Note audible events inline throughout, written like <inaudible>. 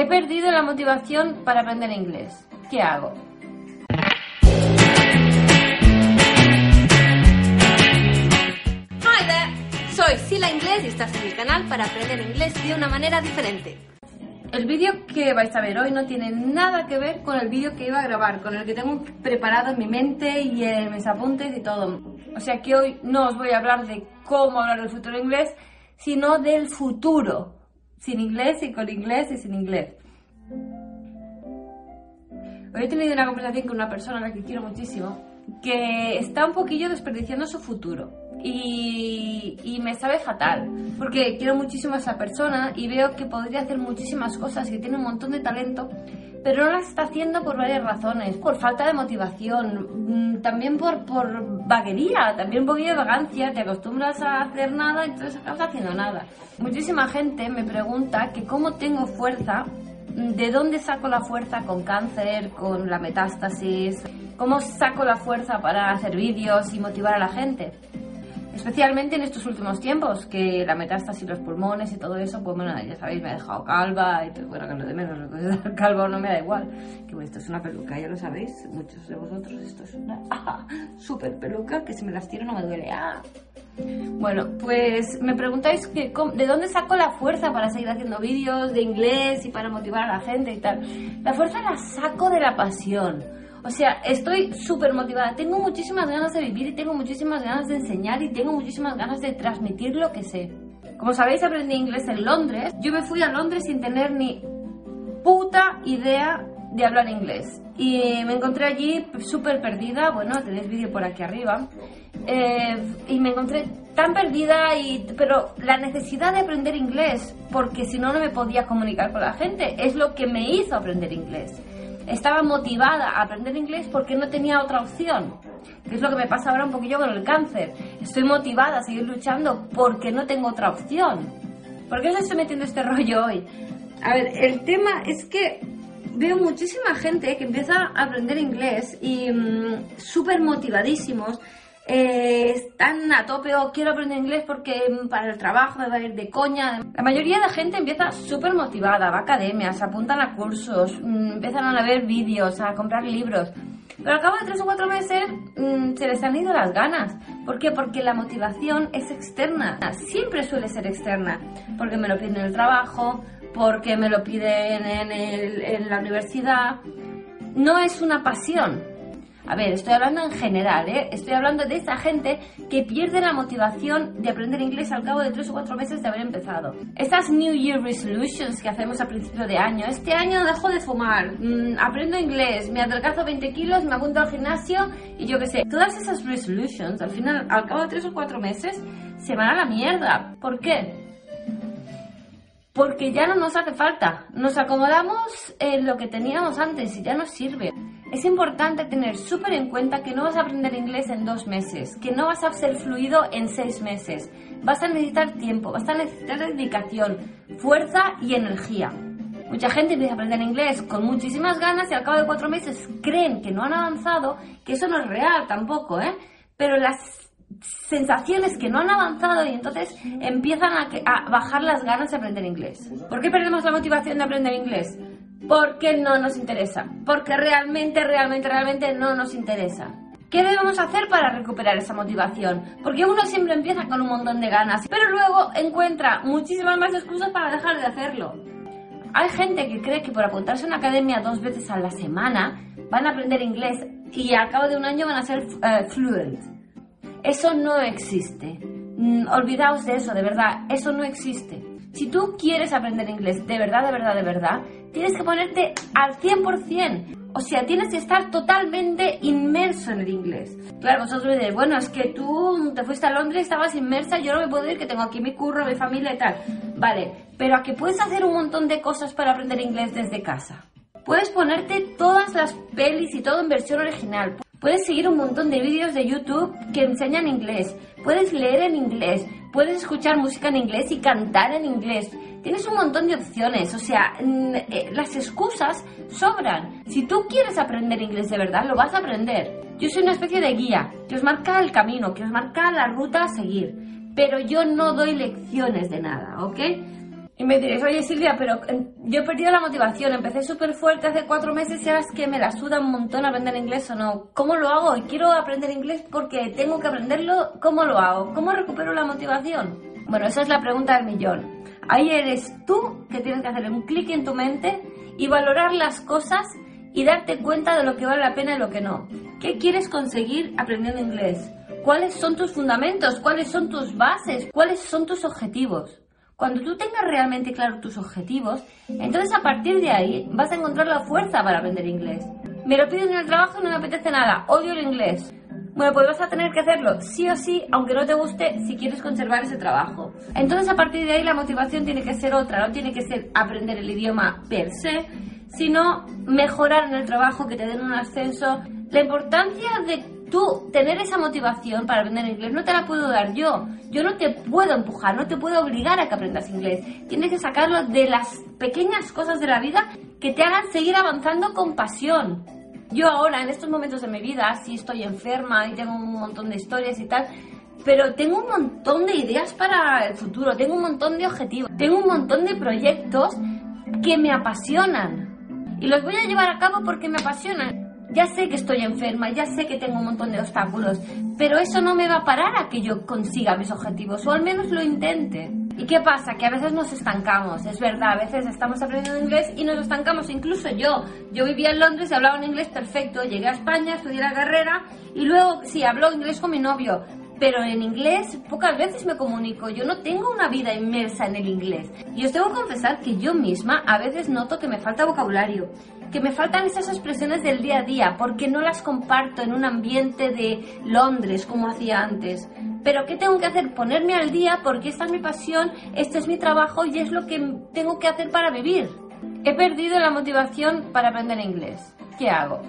He perdido la motivación para aprender inglés. ¿Qué hago? Hi there, soy Sila Inglés y estás en mi canal para aprender inglés de una manera diferente. El vídeo que vais a ver hoy no tiene nada que ver con el vídeo que iba a grabar, con el que tengo preparado en mi mente y en mis apuntes y todo. O sea que hoy no os voy a hablar de cómo hablar del futuro inglés, sino del futuro, sin inglés y con inglés y sin inglés. Hoy he tenido una conversación con una persona a la que quiero muchísimo, que está un poquillo desperdiciando su futuro. Y, y, me sabe fatal, porque quiero muchísimo a esa persona y veo que podría hacer muchísimas cosas que tiene un montón de talento, pero no las está haciendo por varias razones, por falta de motivación, mm, también por, por vaguería, también un poquillo de vagancia, te acostumbras a hacer nada entonces acabas haciendo nada. Muchísima gente me pregunta que cómo tengo fuerza ¿De dónde saco la fuerza con cáncer, con la metástasis? ¿Cómo saco la fuerza para hacer vídeos y motivar a la gente? Especialmente en estos últimos tiempos, que la metástasis, los pulmones y todo eso, pues bueno, ya sabéis, me ha dejado calva y todo, bueno, que lo de menos, lo es calva no me da igual. Que bueno, esto es una peluca, ya lo sabéis, muchos de vosotros, esto es una <laughs> ah, super peluca que si me las tiro no me duele. Ah. Bueno, pues me preguntáis que, de dónde saco la fuerza para seguir haciendo vídeos de inglés y para motivar a la gente y tal. La fuerza la saco de la pasión. O sea, estoy súper motivada. Tengo muchísimas ganas de vivir y tengo muchísimas ganas de enseñar y tengo muchísimas ganas de transmitir lo que sé. Como sabéis, aprendí inglés en Londres. Yo me fui a Londres sin tener ni puta idea de hablar inglés. Y me encontré allí súper perdida. Bueno, tenéis vídeo por aquí arriba. Eh, y me encontré tan perdida, y, pero la necesidad de aprender inglés, porque si no, no me podía comunicar con la gente, es lo que me hizo aprender inglés. Estaba motivada a aprender inglés porque no tenía otra opción, que es lo que me pasa ahora un poquillo con el cáncer. Estoy motivada a seguir luchando porque no tengo otra opción. ¿Por qué os estoy metiendo este <laughs> rollo hoy? A ver, el tema es que veo muchísima gente que empieza a aprender inglés y mm, súper motivadísimos eh, están a tope o quiero aprender inglés porque para el trabajo me va a ir de coña. La mayoría de la gente empieza súper motivada, va a academias, apuntan a cursos, mm, empiezan a ver vídeos, a comprar libros. Pero al cabo de tres o cuatro meses mm, se les han ido las ganas. ¿Por qué? Porque la motivación es externa. Siempre suele ser externa. Porque me lo piden en el trabajo, porque me lo piden en, en la universidad. No es una pasión, a ver, estoy hablando en general, ¿eh? Estoy hablando de esa gente que pierde la motivación de aprender inglés al cabo de tres o cuatro meses de haber empezado. Estas New Year Resolutions que hacemos a principio de año. Este año dejo de fumar, mmm, aprendo inglés, me adelgazo 20 kilos, me apunto al gimnasio y yo qué sé. Todas esas resolutions, al final, al cabo de tres o cuatro meses, se van a la mierda. ¿Por qué? porque ya no nos hace falta. Nos acomodamos en lo que teníamos antes y ya nos sirve. Es importante tener súper en cuenta que no vas a aprender inglés en dos meses, que no vas a ser fluido en seis meses. Vas a necesitar tiempo, vas a necesitar dedicación, fuerza y energía. Mucha gente empieza a aprender inglés con muchísimas ganas y al cabo de cuatro meses creen que no han avanzado, que eso no es real tampoco, ¿eh? Pero las sensaciones que no han avanzado y entonces empiezan a, a, bajar las ganas de aprender inglés. ¿Por qué perdemos la motivación de aprender inglés? Porque no nos interesa. Porque realmente, realmente, realmente no nos interesa. ¿Qué debemos hacer para recuperar esa motivación? Porque uno siempre empieza con un montón de ganas, pero luego encuentra muchísimas más excusas para dejar de hacerlo. Hay gente que cree que por apuntarse a una academia dos veces a la semana van a aprender inglés y al cabo de un año van a ser uh, fluent. Eso no existe. Mm, olvidaos de eso, de verdad, eso no existe. Si tú quieres aprender inglés de verdad, de verdad, de verdad, tienes que ponerte al 100%. O sea, tienes que estar totalmente inmerso en el inglés. Claro, vosotros bueno, es que tú te fuiste a Londres, estabas inmersa, yo no me puedo ir, que tengo aquí mi curro, mi familia y tal. Vale, pero a que puedes hacer un montón de cosas para aprender inglés desde casa. Puedes ponerte todas las pelis y todo en versión original. Puedes seguir un montón de vídeos de YouTube que enseñan inglés. Puedes leer en inglés. Puedes escuchar música en inglés y cantar en inglés. Tienes un montón de opciones. O sea, eh, las excusas sobran. Si tú quieres aprender inglés de verdad, lo vas a aprender. Yo soy una especie de guía que os marca el camino, que os marca la ruta a seguir. Pero yo no doy lecciones de nada, ¿ok? Y me diréis, oye Silvia, pero eh, yo he perdido la motivación, empecé súper fuerte hace cuatro meses y ahora es que me la suda un montón aprender inglés o no. ¿Cómo lo hago? Y quiero aprender inglés porque tengo que aprenderlo. ¿Cómo lo hago? ¿Cómo recupero la motivación? Bueno, esa es la pregunta del millón. Ahí eres tú que tienes que hacer un clic en tu mente y valorar las cosas y darte cuenta de lo que vale la pena y lo que no. ¿Qué quieres conseguir aprendiendo inglés? ¿Cuáles son tus fundamentos? ¿Cuáles son tus bases? ¿Cuáles son tus objetivos? Cuando tú tengas realmente claro tus objetivos, entonces a partir de ahí vas a encontrar la fuerza para aprender inglés. Me lo piden en el trabajo y no me apetece nada, odio el inglés. Bueno, pues vas a tener que hacerlo sí o sí, aunque no te guste, si quieres conservar ese trabajo. Entonces a partir de ahí la motivación tiene que ser otra, no tiene que ser aprender el idioma per se, sino mejorar en el trabajo, que te den un ascenso. La importancia de tú tener esa motivación para aprender inglés no te la puedo dar yo. Yo no te puedo empujar, no te puedo obligar a que aprendas inglés. Tienes que sacarlo de las pequeñas cosas de la vida que te hagan seguir avanzando con pasión. Yo ahora, en estos momentos de mi vida, sí estoy enferma y tengo un montón de historias y tal, pero tengo un montón de ideas para el futuro, tengo un montón de objetivos, tengo un montón de proyectos que me apasionan. Y los voy a llevar a cabo porque me apasionan. Ya sé que estoy enferma, ya sé que tengo un montón de obstáculos, pero eso no me va a parar a que yo consiga mis objetivos, o al menos lo intente. ¿Y qué pasa? Que a veces nos estancamos, es verdad, a veces estamos aprendiendo inglés y nos estancamos, incluso yo. Yo vivía en Londres y hablaba en inglés perfecto, llegué a España, estudié la carrera y luego sí, hablo inglés con mi novio, pero en inglés pocas veces me comunico, yo no tengo una vida inmersa en el inglés. Y os tengo que confesar que yo misma a veces noto que me falta vocabulario que me faltan esas expresiones del día a día porque no las comparto en un ambiente de Londres como hacía antes. Pero ¿qué tengo que hacer? Ponerme al día porque esta es mi pasión, este es mi trabajo y es lo que tengo que hacer para vivir. He perdido la motivación para aprender inglés. ¿Qué hago?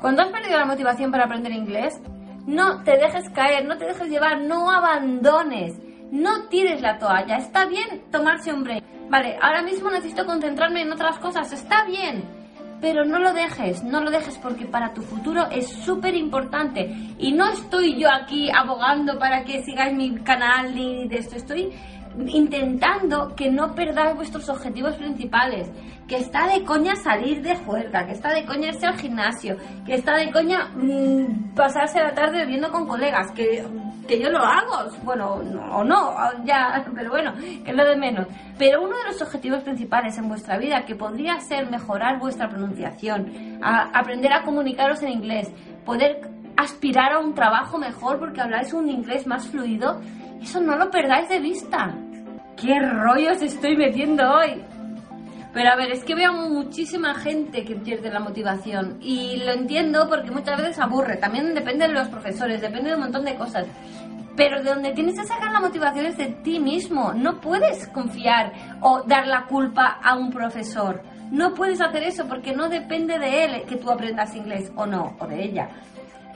Cuando has perdido la motivación para aprender inglés, no te dejes caer, no te dejes llevar, no abandones, no tires la toalla. Está bien tomarse un break. Vale, ahora mismo necesito concentrarme en otras cosas. Está bien pero no lo dejes, no lo dejes porque para tu futuro es súper importante. Y no estoy yo aquí abogando para que sigáis mi canal ni de esto, estoy intentando que no perdáis vuestros objetivos principales, que está de coña salir de juerga, que está de coña irse al gimnasio, que está de coña mm, pasarse la tarde bebiendo con colegas, que, que yo lo hago, bueno, o no, ya, <laughs> pero bueno, que es lo de menos. Pero uno de los objetivos principales en vuestra vida, que podría ser mejorar vuestra pronunciación, aprender a comunicaros en inglés, poder aspirar a un trabajo mejor porque habláis un inglés más fluido, eso no lo perdáis de vista. ¿Qué rollos estoy metiendo hoy? Pero a ver, es que veo muchísima gente que pierde la motivación y lo entiendo porque muchas veces aburre. También depende de los profesores, depende de un montón de cosas. Pero de donde tienes que sacar la motivación es de ti mismo. No puedes confiar o dar la culpa a un profesor. No puedes hacer eso porque no depende de él que tú aprendas inglés o no, o de ella.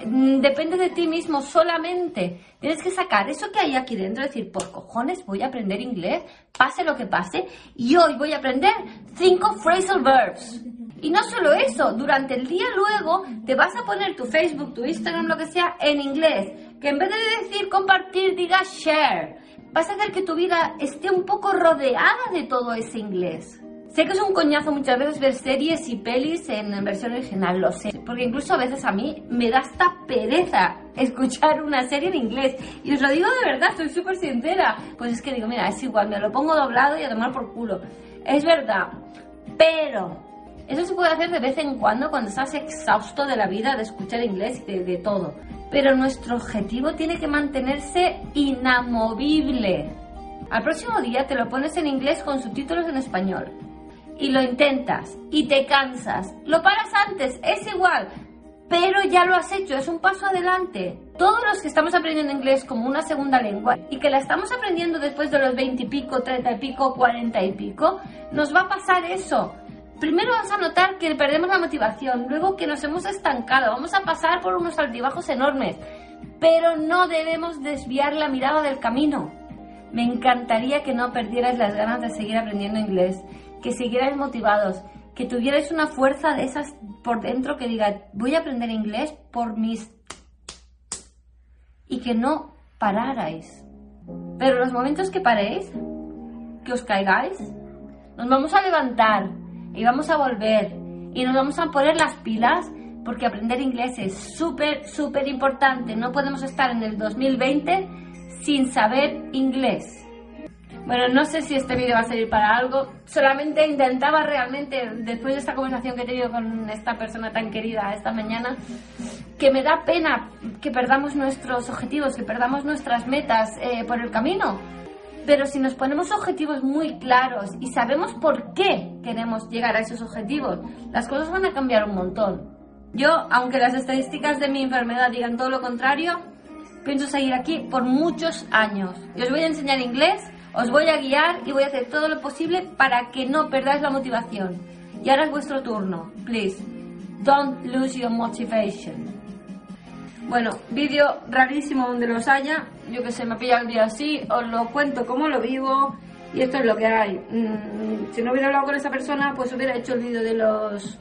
Mm, depende de ti mismo solamente. Tienes que sacar eso que hay aquí dentro, decir, por cojones voy a aprender inglés, pase lo que pase, y hoy voy a aprender cinco phrasal verbs. Y no solo eso, durante el día luego te vas a poner tu Facebook, tu Instagram, lo que sea, en inglés. Que en vez de decir compartir, diga share. Vas a hacer que tu vida esté un poco rodeada de todo ese inglés. Sé que es un coñazo muchas veces ver series y pelis en versión original, lo sé. Porque incluso a veces a mí me da esta pereza escuchar una serie en inglés. Y os lo digo de verdad, estoy súper sincera. Pues es que digo, mira, es igual, me lo pongo doblado y a tomar por culo. Es verdad. Pero eso se puede hacer de vez en cuando cuando estás exhausto de la vida, de escuchar inglés y de, de todo. Pero nuestro objetivo tiene que mantenerse inamovible. Al próximo día te lo pones en inglés con subtítulos en español y lo intentas y te cansas, lo paras antes, es igual, pero ya lo has hecho, es un paso adelante. Todos los que estamos aprendiendo inglés como una segunda lengua y que la estamos aprendiendo después de los 20 y pico, 30 y pico, 40 y pico, nos va a pasar eso. Primero vamos a notar que perdemos la motivación, luego que nos hemos estancado, vamos a pasar por unos altibajos enormes, pero no debemos desviar la mirada del camino. Me encantaría que no perdierais las ganas de seguir aprendiendo inglés que siguierais motivados, que tuvierais una fuerza de esas por dentro que diga, voy a aprender inglés por mis... y que no pararais. Pero los momentos que paréis, que os caigáis. Nos vamos a levantar y vamos a volver y nos vamos a poner las pilas porque aprender inglés es súper, súper importante. No podemos estar en el 2020 sin saber inglés. Bueno, no sé si este vídeo va a servir para algo. Solamente intentaba realmente, después de esta conversación que he tenido con esta persona tan querida esta mañana, que me da pena que perdamos nuestros objetivos, que perdamos nuestras metas eh, por el camino. Pero si nos ponemos objetivos muy claros y sabemos por qué queremos llegar a esos objetivos, las cosas van a cambiar un montón. Yo, aunque las estadísticas de mi enfermedad digan todo lo contrario, pienso seguir aquí por muchos años. Y os voy a enseñar inglés os voy a guiar y voy a hacer todo lo posible para que no perdáis la motivación. Y ahora es vuestro turno. Please, don't lose your motivation. Bueno, vídeo rarísimo donde los haya. Yo que sé, me ha pillado el día así. Os lo cuento como lo vivo. Y esto es lo que hay. Mm, si no hubiera hablado con esa persona, pues hubiera hecho el vídeo de los...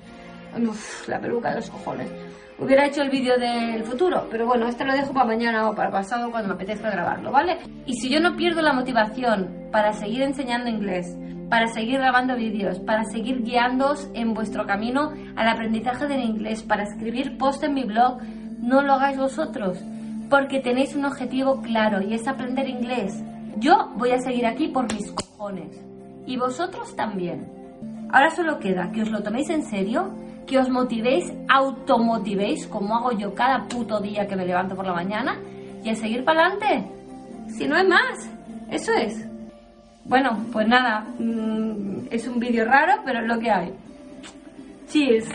Uf, la peluca de los cojones hubiera hecho el vídeo del futuro, pero bueno, este lo dejo para mañana o para pasado cuando me apetezca grabarlo, ¿vale? Y si yo no pierdo la motivación para seguir enseñando inglés, para seguir grabando vídeos, para seguir guiándoos en vuestro camino al aprendizaje del inglés, para escribir post en mi blog, no lo hagáis vosotros, porque tenéis un objetivo claro y es aprender inglés. Yo voy a seguir aquí por mis cojones y vosotros también. Ahora solo queda que os lo toméis en serio que os motivéis, automotivéis, como hago yo cada puto día que me levanto por la mañana, y a seguir para adelante. Si no es más, eso es. Bueno, pues nada, mm, es un vídeo raro, pero es lo que hay. Cheers.